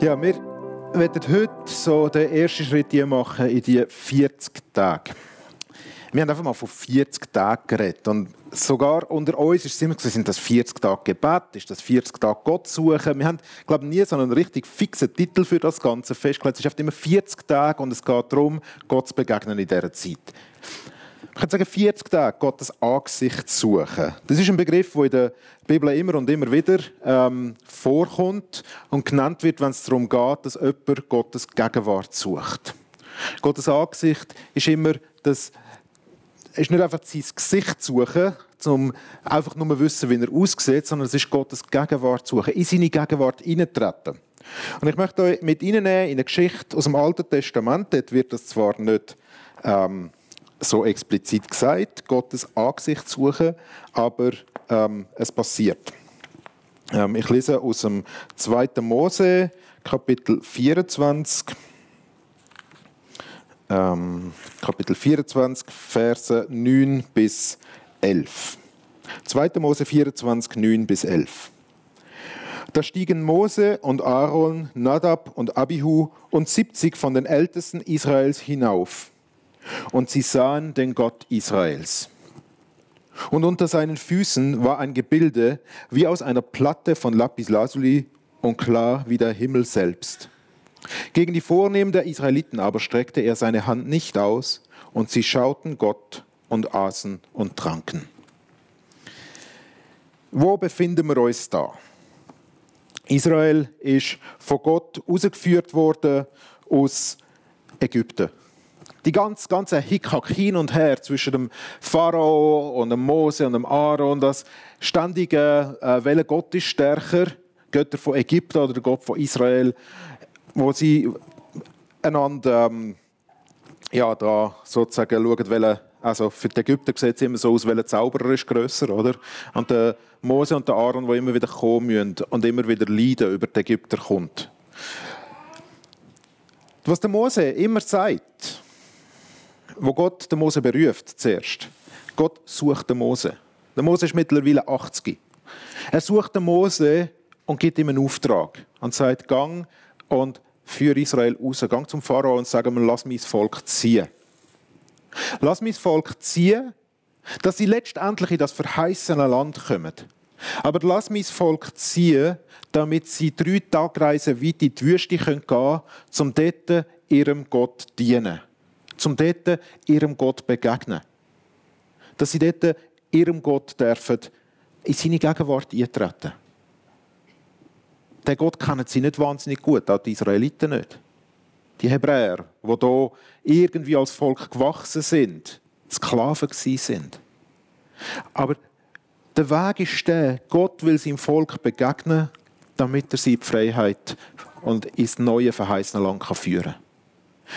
Ja, wir werden heute so den ersten Schritt hier machen in die 40 Tage. Wir haben einfach mal von 40 Tagen geredet. Und sogar unter uns ist es immer sind das 40 Tage Gebet, ist das 40 Tage Gott suchen. Wir haben, glaube ich, nie so einen richtig fixen Titel für das Ganze festgelegt. Es ist einfach immer 40 Tage und es geht darum, Gott zu begegnen in dieser Zeit. Ich könnte sagen, 40 Tage Gottes Angesicht suchen. Das ist ein Begriff, der in der Bibel immer und immer wieder ähm, vorkommt und genannt wird, wenn es darum geht, dass jemand Gottes Gegenwart sucht. Gottes Angesicht ist immer das ist nicht einfach sein Gesicht suchen, um einfach nur wissen, wie er aussieht, sondern es ist Gottes Gegenwart suchen, in seine Gegenwart hineintreten. Und ich möchte euch mit Ihnen in eine Geschichte aus dem Alten Testament. Dort wird das zwar nicht ähm, so explizit gesagt, Gottes Angesicht suchen, aber ähm, es passiert. Ähm, ich lese aus dem 2. Mose, Kapitel 24. Ähm, Kapitel 24, Verse 9 bis 11. 2. Mose 24, 9 bis 11. Da stiegen Mose und Aaron, Nadab und Abihu und 70 von den Ältesten Israels hinauf und sie sahen den Gott Israels. Und unter seinen Füßen war ein Gebilde wie aus einer Platte von Lapislazuli und klar wie der Himmel selbst. Gegen die Vornehmen der Israeliten aber streckte er seine Hand nicht aus, und sie schauten Gott und aßen und tranken. Wo befinden wir uns da? Israel ist von Gott ausgeführt worden aus Ägypten die ganze, ganze Hickhack hin und her zwischen dem Pharao und dem Mose und dem Aaron, das ständige, äh, welcher Gott ist stärker, Götter von Ägypten oder der Gott von Israel, wo sie einander ähm, ja, da sozusagen schauen, welche, also für die Ägypter sieht es immer so aus, welcher Zauberer ist grösser, oder? Und der Mose und der Aaron, die immer wieder kommen müssen und immer wieder leiden über die Ägypter kommt. Was der Mose immer sagt, wo Gott den Mose beruft zuerst. Gott sucht den Mose. Der Mose ist mittlerweile 80. Er sucht den Mose und gibt ihm einen Auftrag und sagt, gang und führe Israel raus. Gang zum Pharao und sag ihm, lass mein Volk ziehen. Lass mein Volk ziehen, dass sie letztendlich in das verheißene Land kommen. Aber lass mein Volk ziehen, damit sie drei Tagreisen weit in die Wüste gehen können, um dort ihrem Gott dienen um dort ihrem Gott begegnen. Dass sie dort ihrem Gott dürfen in seine Gegenwart eintreten. Den Gott kennen sie nicht wahnsinnig gut, auch die Israeliten nicht. Die Hebräer, die hier irgendwie als Volk gewachsen sind, Sklaven sind. Aber der Weg ist der, Gott will seinem Volk begegnen, damit er sie in die Freiheit und ins neue verheißene Land führen kann.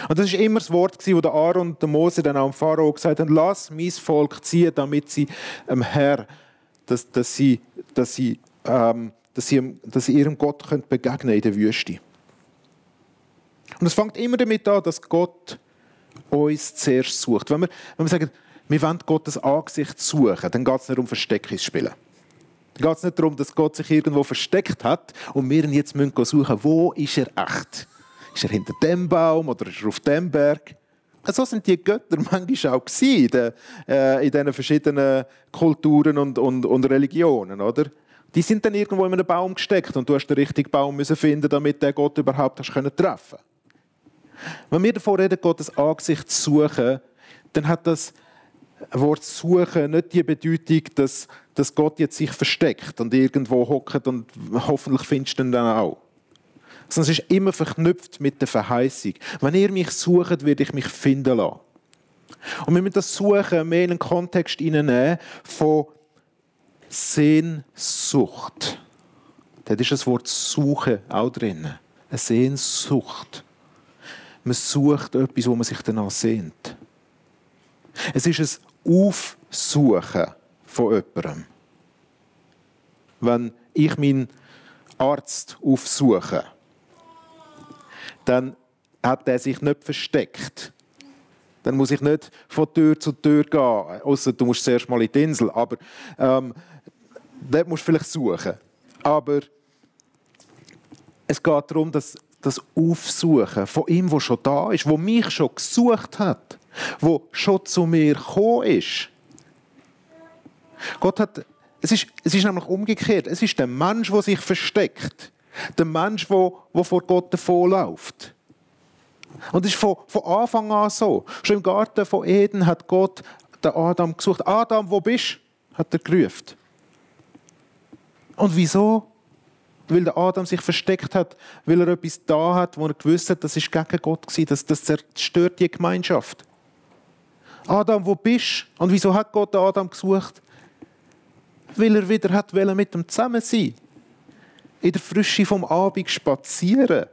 Und das ist immer das Wort, das Aaron und der Mose dann auch dem Pharao gesagt haben, lass mein Volk ziehen, damit sie dem Herr, dass, dass, sie, dass, sie, ähm, dass, sie, dass sie ihrem Gott können begegnen in der Wüste. Und es fängt immer damit an, dass Gott uns zuerst sucht. Wenn wir, wenn wir sagen, wir wollen Gottes Angesicht suchen, dann geht es nicht um Versteckis spielen. Dann geht es nicht darum, dass Gott sich irgendwo versteckt hat und wir ihn jetzt suchen müssen, wo ist er echt? Ist er hinter dem Baum oder ist er auf dem Berg? So sind die Götter manchmal auch äh, in diesen verschiedenen Kulturen und, und, und, Religionen, oder? Die sind dann irgendwo in einem Baum gesteckt und du hast den richtigen Baum müssen finden, damit der Gott überhaupt hast können treffen. Wenn wir davon reden, Gottes Angesicht zu suchen, dann hat das Wort suchen nicht die Bedeutung, dass, dass Gott jetzt sich versteckt und irgendwo hockt und hoffentlich findest du ihn dann auch sondern es ist immer verknüpft mit der Verheißung. Wenn ihr mich sucht, werde ich mich finden lassen. Und wir müssen das Suchen mehr in einen Kontext hineinnehmen von Sehnsucht. Da ist das Wort Suche auch drin. Eine Sehnsucht. Man sucht etwas, wo man sich danach sehnt. Es ist ein Aufsuchen von jemandem. Wenn ich meinen Arzt aufsuche, dann hat er sich nicht versteckt. Dann muss ich nicht von Tür zu Tür gehen, außer du musst zuerst mal in die Insel. Aber ähm, dort musst du vielleicht suchen. Aber es geht darum, dass das Aufsuchen von ihm, wo schon da ist, wo mich schon gesucht hat, wo schon zu mir gekommen ist. Gott hat, es ist, es ist nämlich umgekehrt. Es ist der Mensch, der sich versteckt. Der Mensch, der, vor Gott davonläuft. Und es ist von, von Anfang an so. Schon im Garten von Eden hat Gott den Adam gesucht. Adam, wo bist du? hat er gerufen. Und wieso? Weil der Adam sich versteckt hat, weil er etwas da hat, wo er gewusst hat, das ist gegen Gott gewesen, das, das zerstört die Gemeinschaft. Adam, wo bist du? Und wieso hat Gott Adam gesucht? Weil er wieder hat mit ihm zusammen sein in der Frische vom Abend spazieren.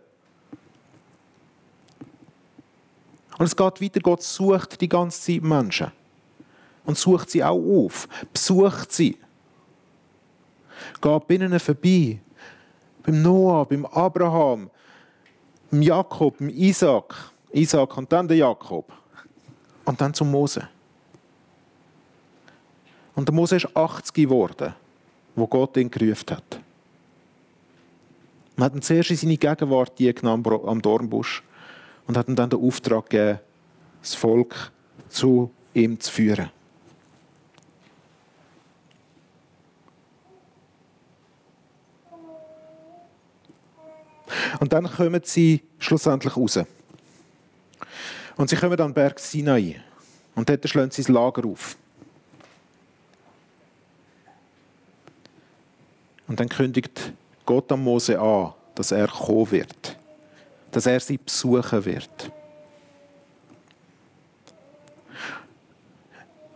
Und es geht weiter, Gott sucht die ganze Zeit Menschen. Und sucht sie auch auf, besucht sie. Geht bei ihnen vorbei. Beim Noah, beim Abraham, beim Jakob, beim Isaac. Isaac und dann der Jakob. Und dann zum Mose. Und der Mose ist 80 geworden, wo Gott ihn gerufen hat. Man hat ihn zuerst in seine Gegenwart am Dornbusch und hat ihm dann den Auftrag gegeben, das Volk zu ihm zu führen. Und dann kommen sie schlussendlich raus. Und sie kommen an Berg Sinai. Und dort schlagen sie das Lager auf. Und dann kündigt Gott am Mose an, dass er kommen wird, dass er sie besuchen wird.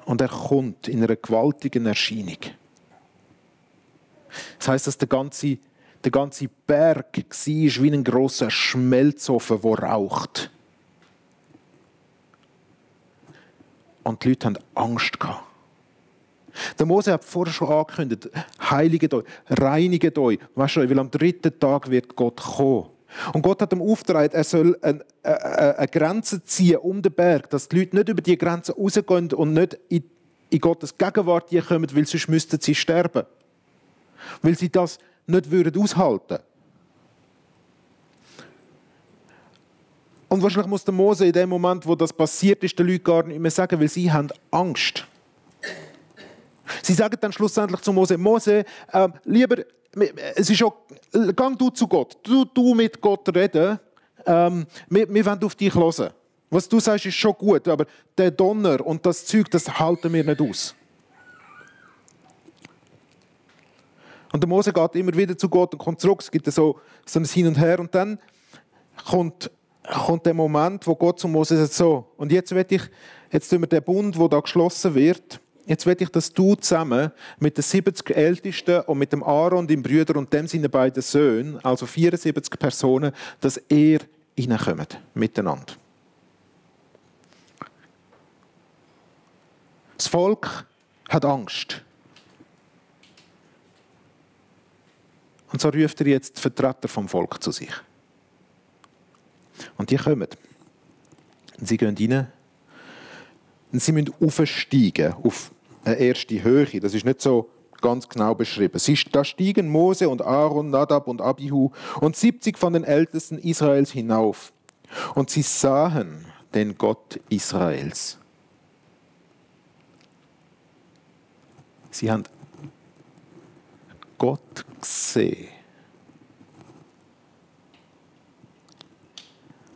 Und er kommt in einer gewaltigen Erscheinung. Das heißt, dass der ganze, der ganze Berg war wie ein großer Schmelzofen, der raucht. Und die Leute hatten Angst. Der Mose hat vorher schon angekündigt, heiligt euch, reinigt euch, weißt du, weil am dritten Tag wird Gott kommen. Und Gott hat ihm aufgetragen, er soll eine, eine, eine, Grenze ziehen um den Berg, dass die Leute nicht über die Grenze rausgehen und nicht in, in Gottes Gegenwart kommen, weil sonst müssten sie sterben. Weil sie das nicht würden aushalten Und wahrscheinlich muss der Mose in dem Moment, wo das passiert ist, den Leuten gar nicht mehr sagen, weil sie haben Angst. Sie sagen dann schlussendlich zu Mose, Mose, äh, lieber, es ist auch, gang du zu Gott, du, du mit Gott reden, ähm, wir, wir wollen auf dich hören. Was du sagst, ist schon gut, aber der Donner und das Zeug, das halten wir nicht aus. Und der Mose geht immer wieder zu Gott und kommt zurück. Es gibt so, so ein Hin und Her. Und dann kommt, kommt der Moment, wo Gott zu Mose sagt, so, und jetzt will ich, jetzt tun wir den Bund, der da geschlossen wird, Jetzt will ich, dass du zusammen mit den 70 Ältesten und mit dem Aaron, dem Brüder und dem seinen beiden Söhnen, also 74 Personen, dass ihr reinkommt miteinander. Das Volk hat Angst. Und so ruft er jetzt die Vertreter vom Volk zu sich. Und die kommen. Und sie gehen rein. Und sie müssen aufsteigen auf eine erste Höhe. Das ist nicht so ganz genau beschrieben. Da stiegen Mose und Aaron, Nadab und Abihu und 70 von den Ältesten Israels hinauf. Und sie sahen den Gott Israels. Sie haben Gott gesehen.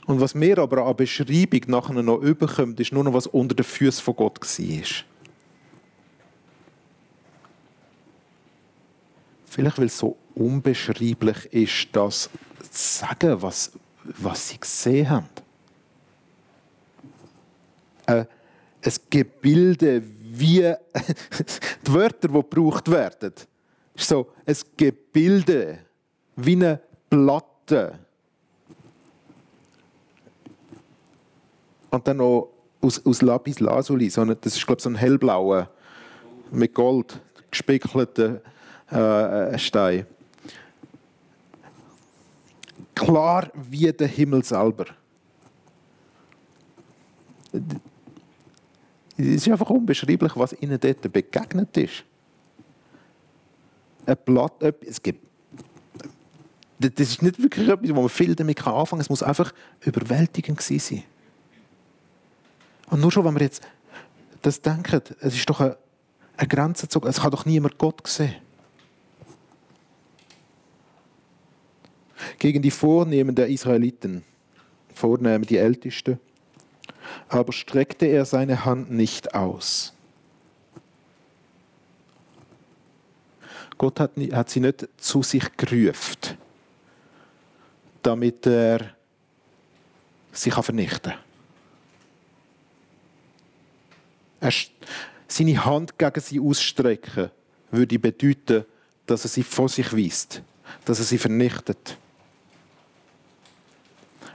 Und was mir aber an Beschreibung nachher noch überkommt, ist nur noch, was unter den Füßen von Gott war. Vielleicht, weil es so unbeschreiblich ist, das zu sagen, was, was sie gesehen haben. Äh, ein Gebilde wie die Wörter, die gebraucht werden, ist so ein Gebilde wie eine Platte. Und dann noch aus, aus Lapis Lazuli, so das ist glaube ich so ein hellblauer mit Gold gespickelter äh, Stein. Klar wie der Himmel selber. Es ist einfach unbeschreiblich, was ihnen dort begegnet ist. Ein Blatt, es gibt das ist nicht wirklich etwas, wo man viel damit anfangen kann. Es muss einfach überwältigend sein. Und nur schon, wenn wir jetzt das denken, es ist doch eine, eine Grenze gezogen. Es kann doch niemand Gott sehen. Gegen die Vornehmen der Israeliten, Vornehmen die Ältesten, aber streckte er seine Hand nicht aus. Gott hat, hat sie nicht zu sich gerufen, damit er sie vernichten kann. Seine Hand gegen sie ausstrecken würde bedeuten, dass er sie vor sich weist, dass er sie vernichtet.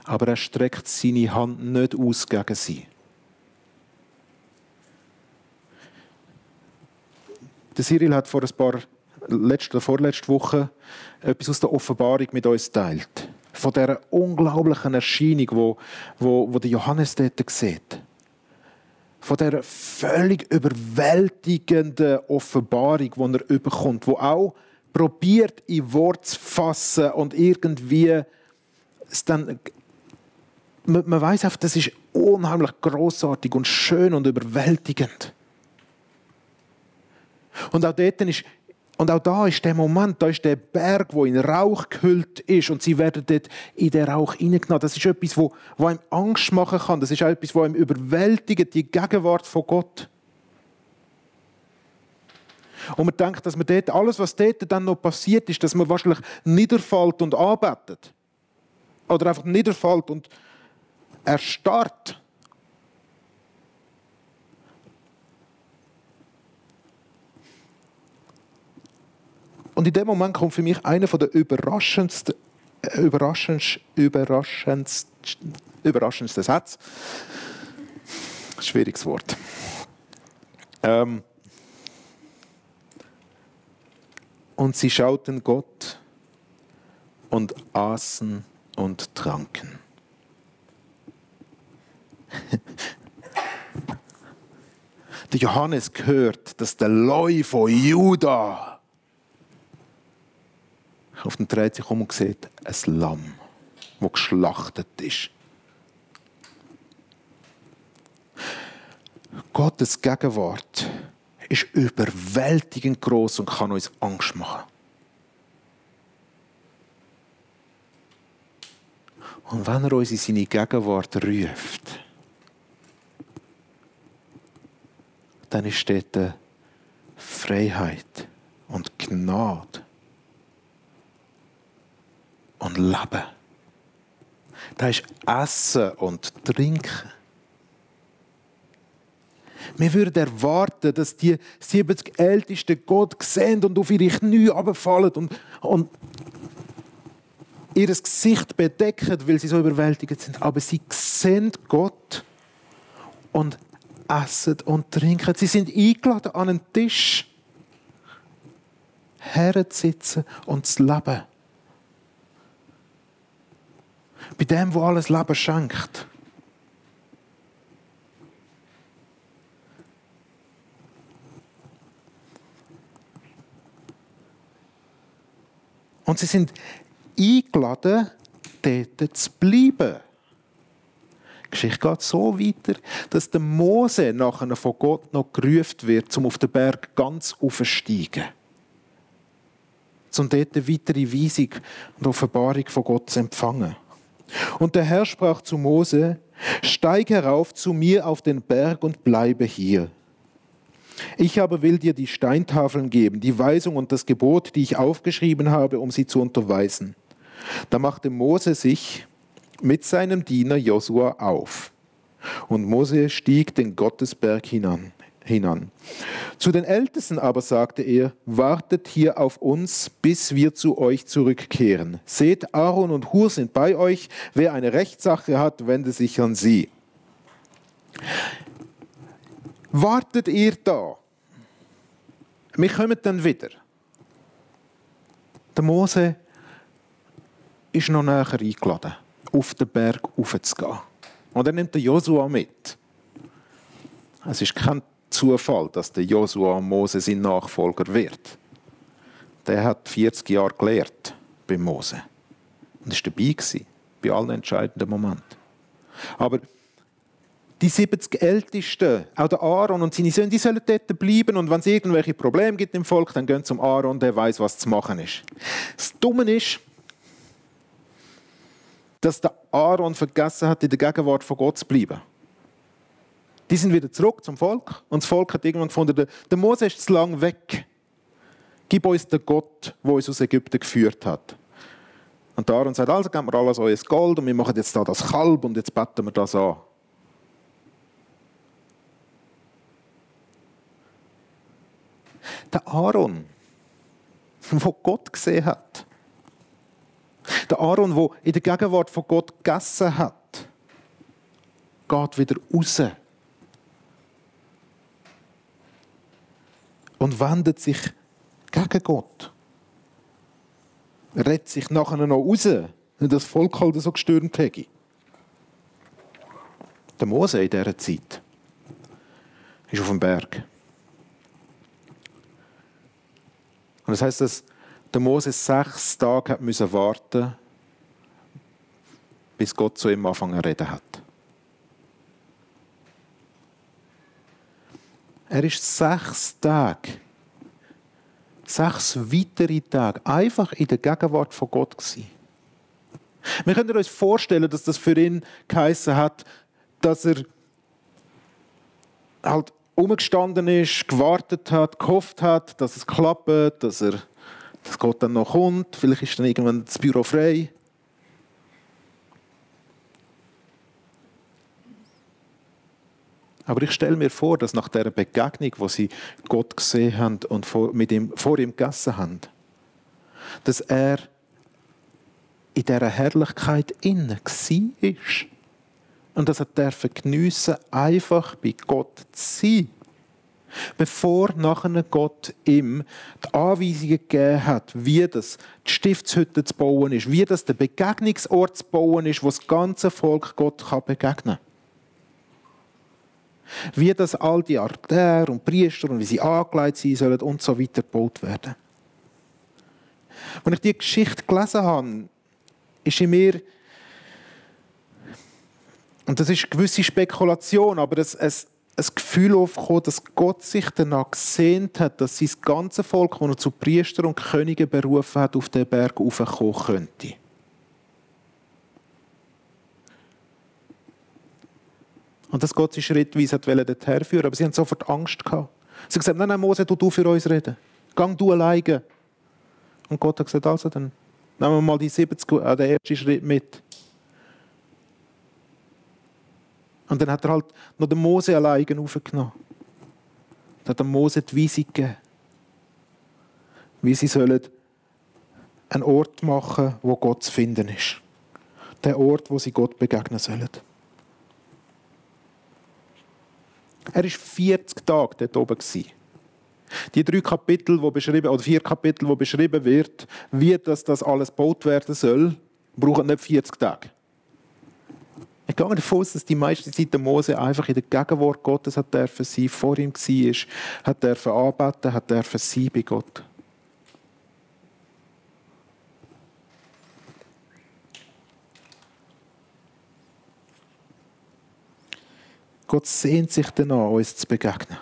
Aber er streckt seine Hand nicht aus gegen sie. Der Cyril hat vor ein paar letzte, vorletzte Woche etwas aus der Offenbarung mit uns teilt. Von dieser unglaublichen Erscheinung, wo, wo, wo der Johannes dort sieht von der völlig überwältigenden Offenbarung, die er überkommt, wo auch probiert, in Wort zu fassen und irgendwie es dann man, man weiß einfach, das ist unheimlich großartig und schön und überwältigend. Und auch dort ist und auch da ist der Moment, da ist der Berg, wo in Rauch gehüllt ist und sie werden dort in den Rauch hineingenommen. Das ist etwas, wo, wo einem Angst machen kann. Das ist auch etwas, wo einem überwältigt, die Gegenwart von Gott. Und man denkt, dass man dort, alles, was dort dann noch passiert ist, dass man wahrscheinlich niederfällt und arbeitet. Oder einfach niederfällt und erstarrt. Und in dem Moment kommt für mich einer der überraschendsten, äh, überraschendsten, überraschendsten, überraschendsten Sätze. Schwieriges Wort. Ähm und sie schauten Gott und aßen und tranken. Der Johannes gehört, dass der Leu von Judah auf den dreht sich um und sieht ein Lamm, das geschlachtet ist. Gottes Gegenwart ist überwältigend groß und kann uns Angst machen. Und wenn er uns in seine Gegenwart ruft, dann ist dort Freiheit und Gnade und Leben. Da ist Essen und Trinken. Wir würden erwarten, dass die 70 Ältesten Gott sehen und auf ihre Knie runterfallen und, und ihr Gesicht bedecken, weil sie so überwältigt sind. Aber sie sehen Gott und essen und trinken. Sie sind eingeladen an einen Tisch, herzusitzen und zu leben. Bei dem, wo alles Leben schenkt. Und sie sind eingeladen, dort zu bleiben. Geschichte geht so weiter, dass der Mose nachher von Gott noch gerufen wird, um auf den Berg ganz aufzusteigen. Um dort eine weitere Weisung und Offenbarung von Gott zu empfangen. Und der Herr sprach zu Mose, steig herauf zu mir auf den Berg und bleibe hier. Ich aber will dir die Steintafeln geben, die Weisung und das Gebot, die ich aufgeschrieben habe, um sie zu unterweisen. Da machte Mose sich mit seinem Diener Josua auf. Und Mose stieg den Gottesberg hinan hinan. Zu den Ältesten aber sagte er, wartet hier auf uns, bis wir zu euch zurückkehren. Seht, Aaron und Hur sind bei euch. Wer eine Rechtssache hat, wende sich an sie. Wartet ihr da? Wir kommen dann wieder. Der Mose ist noch näher eingeladen, auf den Berg aufzugehen. Und er nimmt den Josua mit. Es ist kein Zufall, dass der Josua Mose sein Nachfolger wird. Der hat 40 Jahre gelehrt bei Mose. Und war dabei bei allen entscheidenden Momenten. Aber die 70 Ältesten, auch der Aaron und seine Söhne, die sollen dort bleiben und wenn es irgendwelche Probleme gibt im Volk, dann gehen sie zum Aaron, der weiß, was zu machen ist. Das Dumme ist, dass der Aaron vergessen hat, in der Gegenwart von Gott zu bleiben. Die sind wieder zurück zum Volk und das Volk hat irgendwann gefunden, der, Mose ist zu lang weg. Gib uns den Gott, der uns aus Ägypten geführt hat. Und der Aaron sagt, also geben wir alles euer Gold und wir machen jetzt da das Kalb und jetzt beten wir das an. Der Aaron, wo Gott gesehen hat. Der Aaron, der in der Gegenwart von Gott gegessen hat, geht wieder raus. Und wendet sich gegen Gott. Er rettet sich nachher noch raus, wenn das Volk halt so gestürmt hätte. Der Mose in dieser Zeit ist auf dem Berg. Und das heißt, dass der Mose sechs Tage hat müssen warten, bis Gott zu ihm anfangen zu reden hat. Er ist sechs Tage, sechs weitere Tage einfach in der Gegenwart von Gott gewesen. Wir können uns vorstellen, dass das für ihn geheißen hat, dass er halt umgestanden ist, gewartet hat, gehofft hat, dass es klappt, dass, er, dass Gott dann noch kommt. Vielleicht ist dann irgendwann das Büro frei. Aber ich stelle mir vor, dass nach der Begegnung, wo sie Gott gesehen haben und mit ihm, vor ihm gegessen haben, dass er in dieser Herrlichkeit innen war und dass er geniessen, einfach bei Gott zu sein. Bevor nachher Gott ihm die Anweisungen gegeben hat, wie das die Stiftshütte zu bauen ist, wie das der Begegnungsort zu bauen ist, wo das ganze Volk Gott begegnen kann. Wie das all die Artäre und Priester und wie sie angelegt sein sollen und so weiter gebaut werden. Als ich diese Geschichte gelesen habe, ist in mir und das ist eine gewisse Spekulation, aber es, es, ein Gefühl aufgekommen, dass Gott sich danach gesehnt hat, dass sein ganze Volk, das er zu Priester und Königen berufen hat, auf den Berg raufkommen könnte. Und dass Gott sie schrittweise dorthin herführen aber sie haben sofort Angst gehabt. Sie haben gesagt, nein, nein, Mose, du, du für uns reden. Gang du alleine. Und Gott hat gesagt, also dann nehmen wir mal die 70, äh, den ersten Schritt mit. Und dann hat er halt noch den Mose alleine aufgenommen. Dann hat er Mose die Weisung gegeben, wie sie sollen einen Ort machen, wo Gott zu finden ist. Der Ort, wo sie Gott begegnen sollen. Er war 40 Tage dort oben. Die drei Kapitel, wo beschrieben, oder vier Kapitel, wo beschrieben wird, wie das, das alles gebaut werden soll, brauchen nicht 40 Tage. Ich gehe davon aus, dass die meiste Zeit der Mose einfach in der Gegenwart Gottes hat dürfen sein, vor ihm war, hat dürfen arbeiten, hat dürfen sein bei Gott. Gott sehnt sich danach, uns zu begegnen.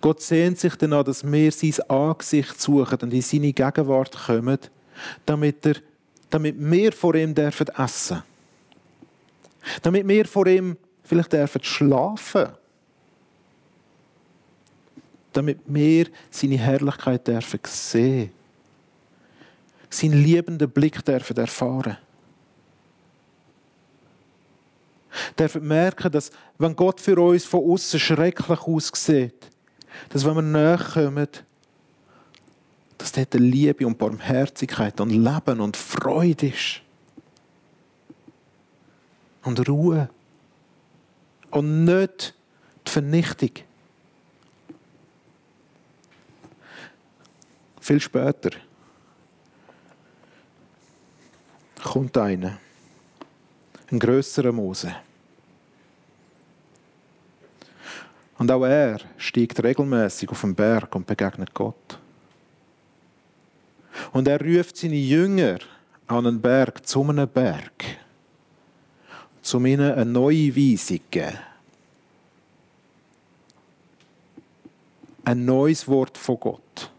Gott sehnt sich danach, dass wir sein Angesicht suchen und in seine Gegenwart kommen, damit, er, damit wir vor ihm dürfen essen dürfen. Damit wir vor ihm vielleicht dürfen schlafen Damit wir seine Herrlichkeit dürfen sehen. Seinen liebenden Blick dürfen erfahren. Dürfen merken, dass, wenn Gott für uns von außen schrecklich aussieht, dass wenn wir näher kommen, dass dort Liebe und Barmherzigkeit und Leben und Freude ist und Ruhe. Und nicht die Vernichtung. Viel später kommt einer, ein größerer Mose. Und auch er steigt regelmäßig auf den Berg und begegnet Gott. Und er ruft seine Jünger an einen Berg, zu einem Berg, um ihnen eine neue Weisung zu geben. Ein neues Wort von Gott.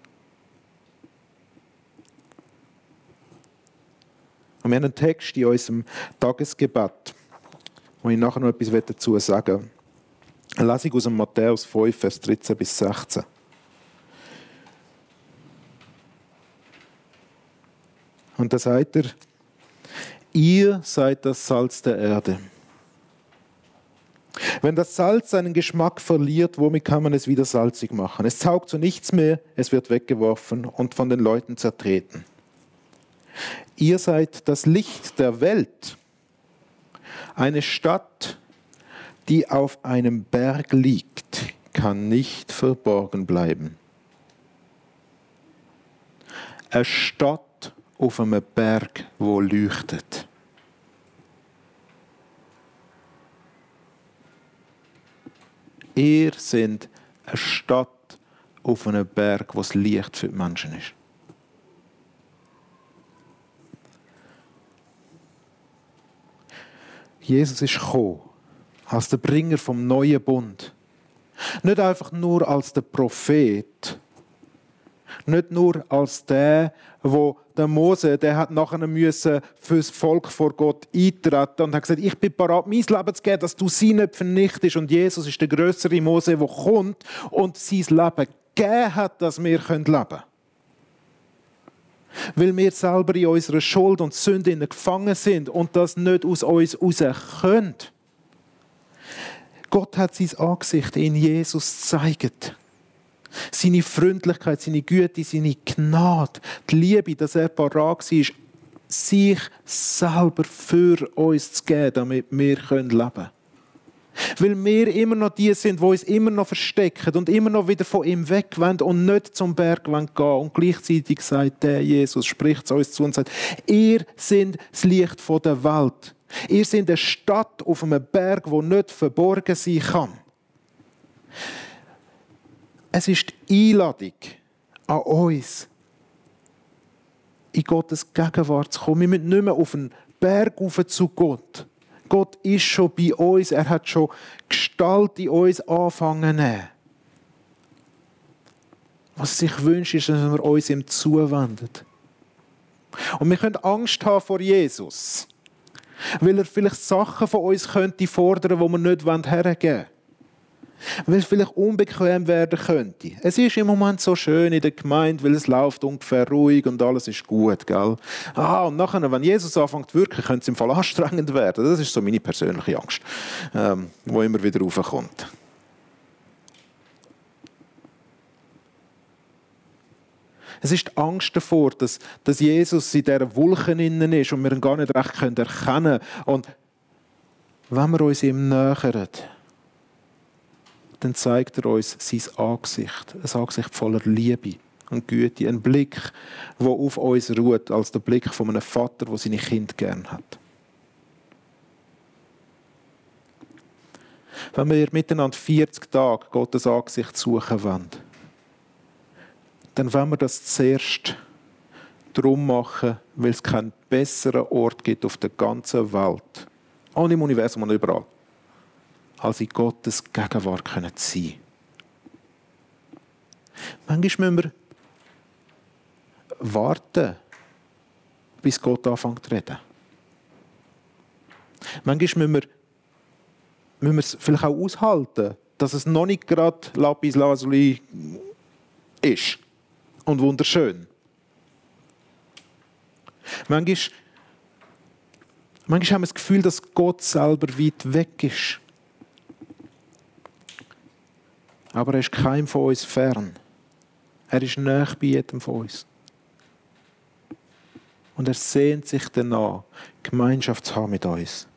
Und wir haben einen Text in unserem Tagesgebet, wo ich nachher noch etwas dazu sagen will. Eine Lesung aus dem Matthäus 5, Vers 13 bis 16. Und da sagt er, ihr seid das Salz der Erde. Wenn das Salz seinen Geschmack verliert, womit kann man es wieder salzig machen? Es taugt zu nichts mehr, es wird weggeworfen und von den Leuten zertreten. Ihr seid das Licht der Welt. Eine Stadt, die auf einem Berg liegt, kann nicht verborgen bleiben. Eine Stadt auf einem Berg, wo leuchtet. Ihr sind eine Stadt auf einem Berg, wo es Licht für die Menschen ist. Jesus ist gekommen, als der Bringer vom neuen Bund. Nicht einfach nur als der Prophet, nicht nur als der, wo der Mose, der hat nachher müssen fürs Volk vor Gott eintreten und hat gesagt, ich bin bereit, mein Leben zu geben, dass du sie nicht vernichtest. Und Jesus ist der größere Mose, der kommt und sein Leben gegeben hat, dass wir leben können. Weil wir selber in unserer Schuld und Sünde gefangen sind und das nicht aus uns raus können. Gott hat sein Angesicht in Jesus gezeigt. Seine Freundlichkeit, seine Güte, seine Gnade, die Liebe, dass er parat war, sich selber für uns zu geben, damit wir leben können. Weil wir immer noch die sind, die uns immer noch verstecken und immer noch wieder von ihm wegwenden und nicht zum Berg gehen Und gleichzeitig sagt der Jesus, spricht zu uns zu und sagt, ihr seid das Licht der Welt. Ihr seid eine Stadt auf einem Berg, wo nicht verborgen sein kann. Es ist die Einladung an uns, in Gottes Gegenwart zu kommen. Wir müssen nicht mehr auf einen Berg zu Gott, Gott ist schon bei uns, er hat schon Gestalt in uns anfangen nehmen. Was sich wünscht, ist, dass wir uns ihm zuwenden. Und wir können Angst haben vor Jesus, weil er vielleicht Sachen von uns könnte fordern, die wir nicht hergeben wollen weil es vielleicht unbequem werden könnte. Es ist im Moment so schön in der Gemeinde, weil es läuft ungefähr ruhig und alles ist gut, gell? Ah, und nachher, wenn Jesus anfängt zu wirken, könnte es im Fall anstrengend werden. Das ist so meine persönliche Angst, ähm, wo immer wieder raufkommt. Es ist die Angst davor, dass, dass Jesus in dieser Wolke innen ist und wir ihn gar nicht recht erkennen können. Und wenn wir uns ihm nähern, dann zeigt er uns sein Angesicht, ein Angesicht voller Liebe und Güte, ein Blick, der auf uns ruht, als der Blick von einem Vater, der seine Kinder gern hat. Wenn wir miteinander 40 Tage Gottes Angesicht suchen wollen, dann wollen wir das zuerst darum machen, weil es keinen besseren Ort gibt auf der ganzen Welt, auch im Universum und überall, als in Gottes Gegenwart sein können Manchmal müssen wir warten, bis Gott anfängt zu reden. Manchmal müssen wir, müssen wir es vielleicht auch aushalten, dass es noch nicht gerade Lapis Lazuli ist und wunderschön. Manchmal, manchmal haben wir das Gefühl, dass Gott selber weit weg ist. Aber er ist keinem von uns fern. Er ist nah bei jedem von uns. Und er sehnt sich danach, Gemeinschaft zu haben mit uns.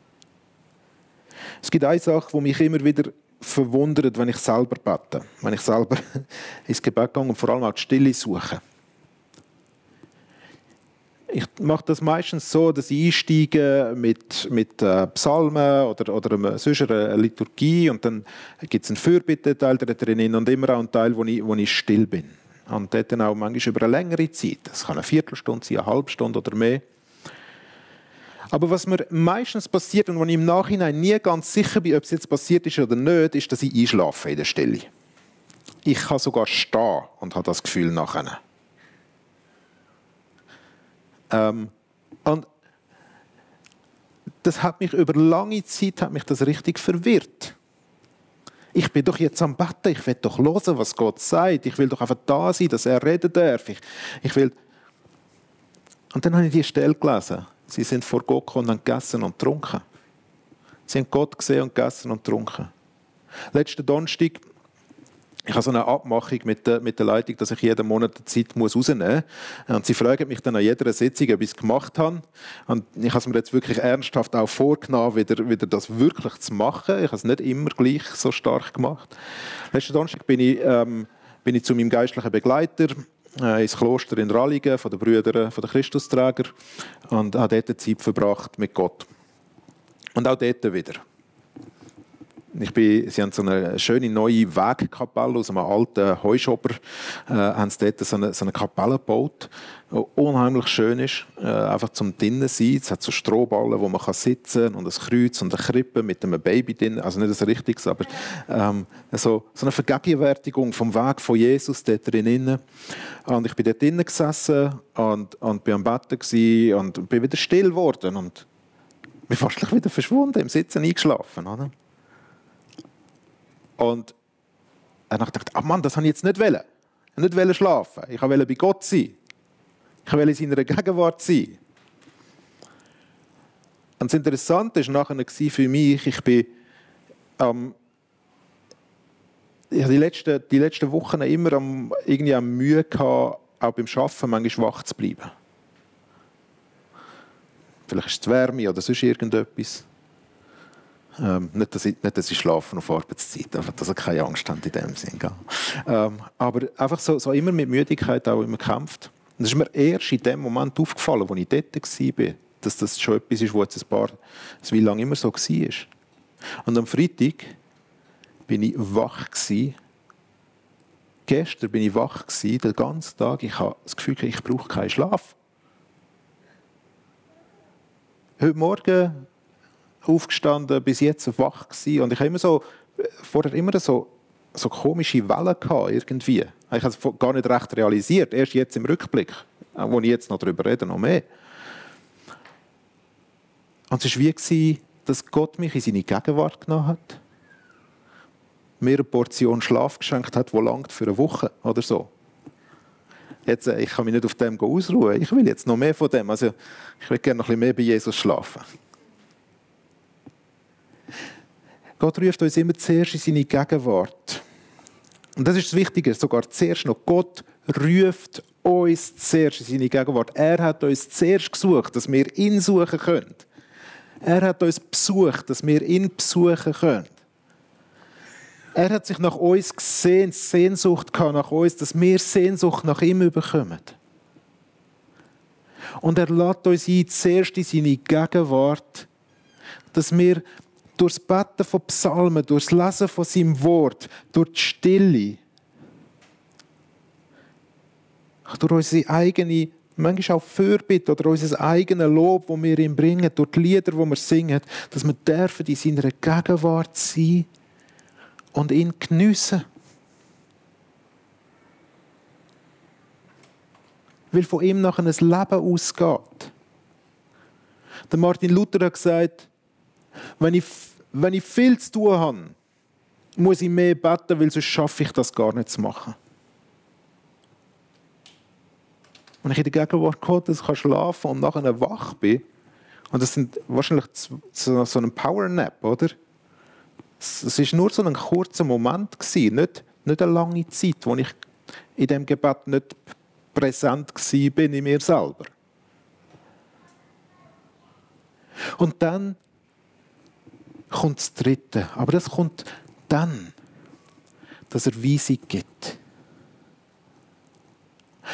Es gibt eine Sache, die mich immer wieder verwundert, wenn ich selber bete. Wenn ich selber ins Gebet gehe und vor allem auch die Stille suche ich mache das meistens so, dass ich einsteige mit, mit äh, Psalmen oder, oder einem, sonst einer Liturgie und dann gibt es einen Fürbitteteil drin und immer auch einen Teil, wo ich, wo ich still bin. Und dort dann auch manchmal über eine längere Zeit. Das kann eine Viertelstunde sein, eine halbe Stunde oder mehr. Aber was mir meistens passiert und wo ich im Nachhinein nie ganz sicher bin, ob es jetzt passiert ist oder nicht, ist, dass ich einschlafe in der Stelle. Ich kann sogar stehen und habe das Gefühl nachher. Ähm, und das hat mich über lange Zeit hat mich das richtig verwirrt. Ich bin doch jetzt am Betten, ich will doch hören, was Gott sagt. Ich will doch einfach da sein, dass er reden darf. Ich, ich will. Und dann habe ich die Stelle gelesen. Sie sind vor Gott gekommen und gegessen und getrunken. Sie haben Gott gesehen und gegessen und getrunken. Letzten Donnerstag ich habe so eine Abmachung mit der, mit der Leitung, dass ich jeden Monat Zeit muss rausnehmen muss. Und sie fragen mich dann an jeder Sitzung, ob ich es gemacht habe. Und ich habe es mir jetzt wirklich ernsthaft auch vorgenommen, wieder, wieder das wirklich zu machen. Ich habe es nicht immer gleich so stark gemacht. Letzten Donnerstag bin ich, ähm, bin ich zu meinem geistlichen Begleiter äh, ins Kloster in Rallingen von den Brüdern von den Christusträger und habe dort Zeit verbracht mit Gott. Und auch dort wieder. Ich bin, sie haben so eine schöne neue Wegkapelle aus einem alten Heuschober. Äh, haben sie dort so eine, so eine Kapelle gebaut, die unheimlich schön ist, äh, einfach zum drinnen sein. Es hat so Strohballen, wo man kann sitzen und ein Kreuz und eine Krippe mit einem Baby drin. Also nicht das Richtiges, aber ähm, so, so eine Vergegenwärtigung vom Weg von Jesus dort drinnen. Und ich bin dort drinnen gesessen und, und bin am Betten und bin wieder still geworden und bin fast wieder verschwunden, im Sitzen eingeschlafen. Oder? Und er dachte, ach Mann, das habe ich jetzt nicht wollen. Ich wollte nicht schlafen. Ich wollte bei Gott sein. Ich wollte in seiner Gegenwart sein. Und das Interessante war nachher für mich, ich bin ähm, ich die letzten, die letzten Wochen immer am, irgendwie am Mühe gehabt, auch beim Arbeiten manchmal wach zu bleiben. Vielleicht ist es die Wärme oder sonst irgendetwas. Ähm, nicht, dass ich, nicht, dass ich schlafe auf Arbeitszeit, einfach, dass ich keine Angst habe in dem Sinn. Ähm, aber einfach so, so, immer mit Müdigkeit auch immer gekämpft. Und es ist mir erst in dem Moment aufgefallen, als ich dort war, dass das schon etwas ist, was jetzt ein paar, wie lange immer so war. Und am Freitag bin ich wach gewesen. Gestern bin ich wach gewesen, den ganzen Tag. Ich habe das Gefühl, ich brauche keinen Schlaf. Heute Morgen aufgestanden, bis jetzt wach gewesen. Und ich habe immer so, vorher immer so, so komische Wellen gehabt, irgendwie. Ich habe es gar nicht recht realisiert, erst jetzt im Rückblick, wo ich jetzt noch darüber rede, noch mehr. Und es war wie, dass Gott mich in seine Gegenwart genommen hat, mir eine Portion Schlaf geschenkt hat, die langt für eine Woche oder so. Jetzt, äh, ich kann mich nicht auf dem ausruhen. Ich will jetzt noch mehr von dem. Also, ich will gerne noch ein bisschen mehr bei Jesus schlafen. Gott ruft uns immer zuerst in seine Gegenwart. Und das ist das Wichtige, sogar zuerst noch. Gott ruft uns zuerst in seine Gegenwart. Er hat uns zuerst gesucht, dass wir ihn suchen können. Er hat uns besucht, dass wir ihn besuchen können. Er hat sich nach uns gesehen, Sehnsucht gehabt nach uns, dass wir Sehnsucht nach ihm bekommen. Und er lädt uns ein, zuerst in seine Gegenwart, dass wir durch das Beten von Psalmen, durch das Lesen von seinem Wort, durch die Stille, durch unsere eigene, manchmal auch Fürbitte oder unser eigenes Lob, das wir ihm bringen, durch die Lieder, die wir singen, dass wir dürfen in seiner Gegenwart sein und ihn geniessen. Weil von ihm nachher ein Leben ausgeht. Der Martin Luther hat gesagt, wenn ich, wenn ich viel zu tun habe, muss ich mehr beten, weil sonst schaffe ich das gar nicht zu machen. Wenn ich in der Gegenwart Gottes kann schlafen und nachher wach bin, und das sind wahrscheinlich so, so ein Power-Nap, oder? Es war nur so ein kurzer Moment, gewesen, nicht, nicht eine lange Zeit, wo ich in dem Gebet nicht präsent war in mir selber. Und dann kommt das Dritte. Aber das kommt dann, dass er Weisung gibt.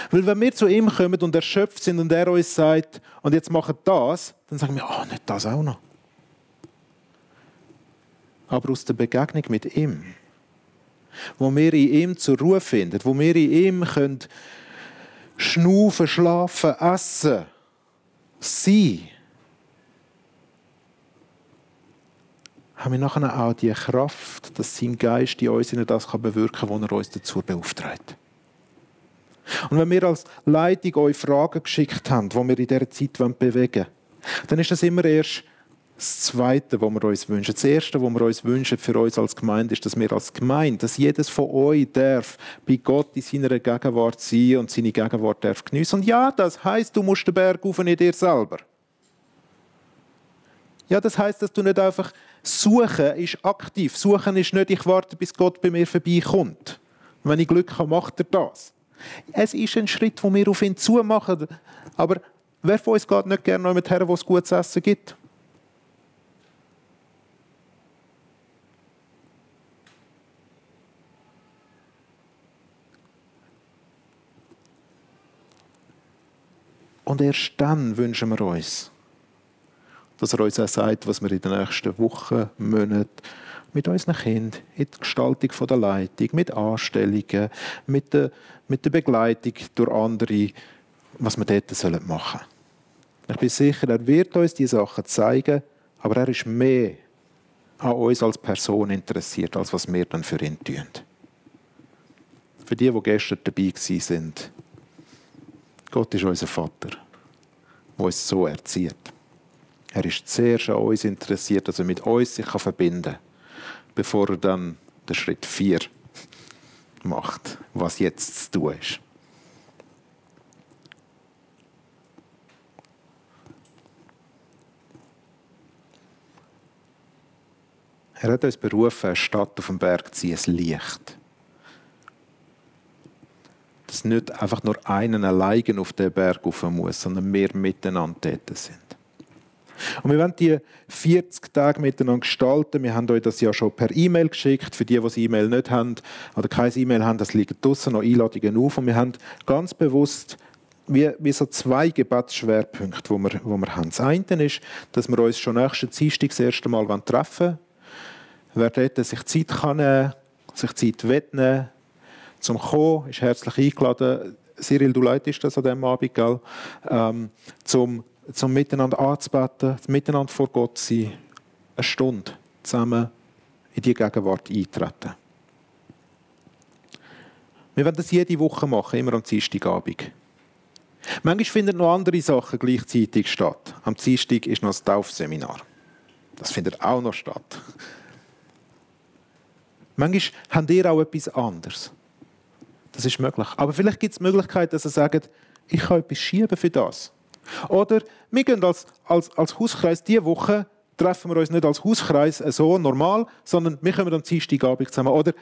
Weil wenn wir zu ihm kommen und erschöpft sind und er uns sagt, und jetzt machen das, dann sagen wir, oh, nicht das auch noch. Aber aus der Begegnung mit ihm, wo wir in ihm zur Ruhe finden, wo wir in ihm können schnaufen, schlafen, essen, sein, haben wir nachher auch die Kraft, dass sein Geist in uns das bewirken kann, was er uns dazu beauftragt. Und wenn wir als Leitung euch Fragen geschickt haben, die wir in dieser Zeit bewegen wollen, dann ist das immer erst das Zweite, was wir uns wünschen. Das Erste, was wir uns wünschen für uns als Gemeinde, ist, dass wir als Gemeinde, dass jedes von euch darf bei Gott in seiner Gegenwart sein und seine Gegenwart darf geniessen. Und ja, das heißt, du musst den Berg auf nicht dir selber. Ja, das heißt, dass du nicht einfach suchen ist aktiv. Suchen ist nicht, ich warte, bis Gott bei mir vorbeikommt. Wenn ich Glück habe, macht er das. Es ist ein Schritt, den wir auf ihn zu machen. Aber wer von uns geht nicht gerne noch mit her, wo es gutes Essen gibt? Und erst dann wünschen wir uns, dass er uns auch sagt, was wir in den nächsten Wochen, Monaten mit unseren Kindern, in der Gestaltung der Leitung, mit Anstellungen, mit der, mit der Begleitung durch andere, was wir dort machen sollen. Ich bin sicher, er wird uns diese Sachen zeigen, aber er ist mehr an uns als Person interessiert, als was wir dann für ihn tun. Für die, die gestern dabei waren, Gott ist unser Vater, der uns so erzieht. Er ist zuerst an uns interessiert, dass er mit uns sich verbinden kann, bevor er dann den Schritt 4 macht, was jetzt zu tun ist. Er hat uns berufen, eine Stadt auf dem Berg zu ziehen, ein Licht. Dass nicht einfach nur einen allein auf den Berg rauf muss, sondern wir miteinander dort sind. Und wir wollen die 40 Tage miteinander gestalten. Wir haben euch das ja schon per E-Mail geschickt. Für die, die das E-Mail nicht haben oder kein E-Mail haben, das liegen draussen noch Einladungen auf. Und wir haben ganz bewusst wie, wie so zwei Gebetsschwerpunkte, die wir, wo wir haben. Das eine ist, dass wir uns schon nächsten Dienstag das erste Mal treffen wollen. Wer sich Zeit kann sich Zeit nehmen zum Kommen, ist herzlich eingeladen. Cyril, du leitest das an diesem Abend, gell? Ähm, zum zum Miteinander anzubeten, miteinander vor Gott zu sein, eine Stunde zusammen in die Gegenwart eintreten. Wir werden das jede Woche machen, immer am Dienstagabend. Manchmal finden noch andere Sachen gleichzeitig statt. Am Dienstag ist noch das Taufseminar. Das findet auch noch statt. Manchmal habt ihr auch etwas anderes. Das ist möglich. Aber vielleicht gibt es die Möglichkeit, dass ihr sagt, ich kann etwas schieben für das. Oder wir gehen als, als, als Hauskreis diese Woche, treffen wir uns nicht als Hauskreis so normal, sondern wir kommen am Dienstagabend zusammen. Oder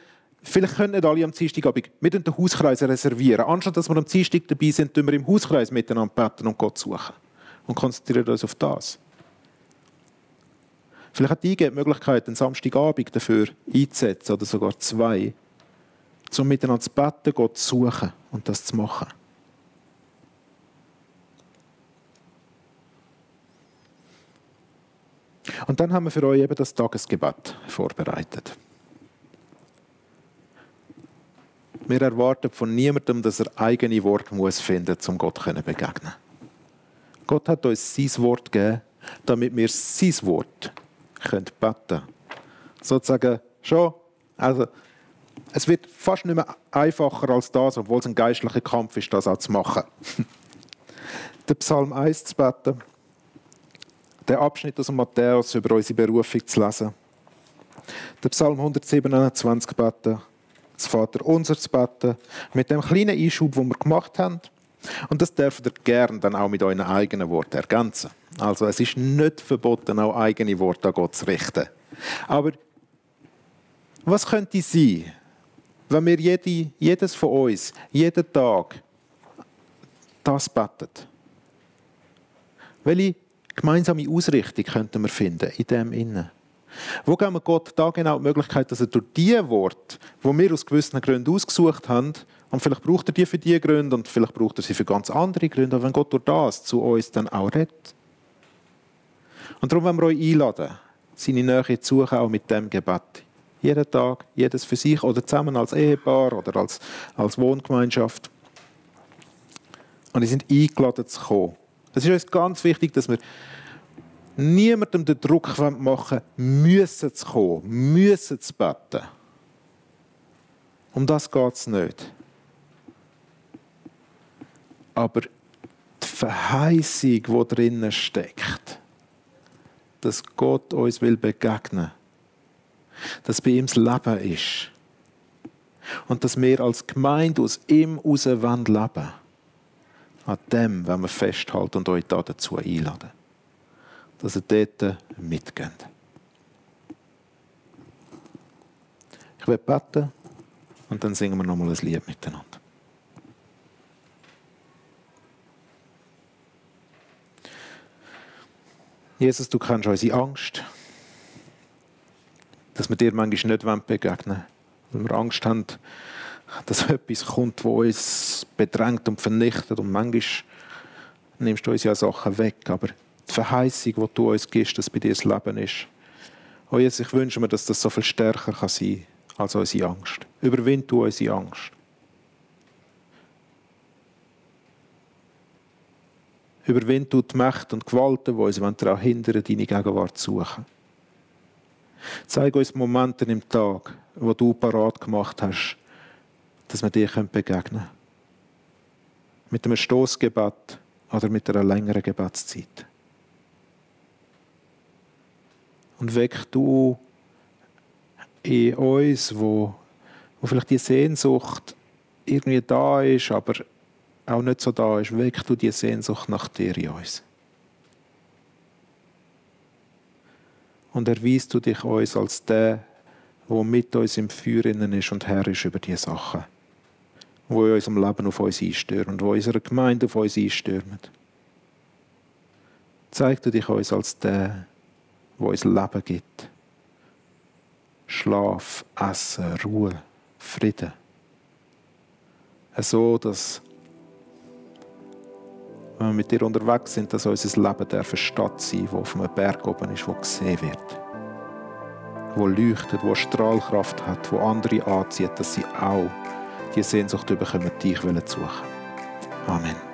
vielleicht können nicht alle am Dienstagabend mit den Hauskreis reservieren. Anstatt dass wir am Dienstag dabei sind, tun wir im Hauskreis miteinander beten und Gott suchen. Und konzentrieren uns auf das. Vielleicht hat die die Möglichkeit, einen Samstagabend dafür einzusetzen oder sogar zwei, um miteinander zu beten, Gott zu suchen und das zu machen. Und dann haben wir für euch eben das Tagesgebet vorbereitet. Wir erwarten von niemandem, dass er eigene Worte muss finden muss, um Gott zu begegnen. Gott hat uns sein Wort gegeben, damit wir sein Wort können beten können. Sozusagen schon. Also, es wird fast nicht mehr einfacher als das, obwohl es ein geistlicher Kampf ist, das auch zu machen. Der Psalm 1 zu beten den Abschnitt aus Matthäus über unsere Berufung zu lesen. Der Psalm 127 beten, das Vater unser zu beten, mit dem kleinen Einschub, den wir gemacht haben. Und das dürft ihr gerne dann auch mit euren eigenen Worten ergänzen. Also es ist nicht verboten, auch eigene Worte an Gott zu richten. Aber was könnte sein, wenn wir jede, jedes von uns jeden Tag das betet? Welche gemeinsame Ausrichtung könnten wir finden in dem Innen. Wo geben wir Gott da genau die Möglichkeit, dass er durch die Worte, die wir aus gewissen Gründen ausgesucht haben, und vielleicht braucht er die für diese Gründe und vielleicht braucht er sie für ganz andere Gründe, aber wenn Gott durch das zu uns dann auch redet. Und darum wollen wir euch einladen, seine Nähe zu suchen, auch mit dem Gebet. Jeden Tag, jedes für sich oder zusammen als Ehepaar oder als, als Wohngemeinschaft. Und die sind eingeladen zu kommen es ist uns ganz wichtig, dass wir niemandem den Druck machen müssen zu kommen, müssen zu beten. Um das geht es nicht. Aber die Verheißung, die drinnen steckt, dass Gott uns will begegnen, dass bei ihm das Leben ist und dass wir als Gemeinde aus ihm heraus leben wollen. An dem wenn wir festhalten und euch dazu einladen. Dass ihr dort mitgeht. Ich werde beten und dann singen wir nochmal ein Lied miteinander. Jesus, du kennst unsere Angst, dass wir dir manchmal nicht begegnen wollen, weil wir Angst haben, dass etwas kommt, wo uns bedrängt und vernichtet und manchmal nimmst du uns ja Sachen weg, aber die Verheißung, die du uns gibst, dass bei dir das Leben ist. Oh Jesus, ich wünsche mir, dass das so viel stärker kann sein als unsere Angst. Überwind du unsere Angst. Überwind du die Mächte und Gewalten, die uns daran hindern, deine Gegenwart zu suchen. Zeig uns Momente im Tag, wo du parat gemacht hast, dass wir dir begegnen können. Mit einem Stoßgebet oder mit einer längeren Gebetszeit. Und weck du in uns, wo, wo vielleicht die Sehnsucht irgendwie da ist, aber auch nicht so da ist, weck du die Sehnsucht nach dir in uns. Und erweist du dich uns als der, der mit uns im Feuer ist und Herr ist über diese Sachen, wo in unserem Leben auf uns einstürmen und wo unsere Gemeinde auf uns einstürmen. Zeig du dich uns als der, der uns Leben gibt. Schlaf, Essen, Ruhe, Frieden. So, dass wenn wir mit dir unterwegs sind, dass unser Leben eine Stadt sein die auf einem Berg oben ist, wo gesehen wird. Wo leuchtet, wo Strahlkraft hat, wo andere anzieht, dass sie auch die Sehnsucht bekommen, dich zu suchen. Amen.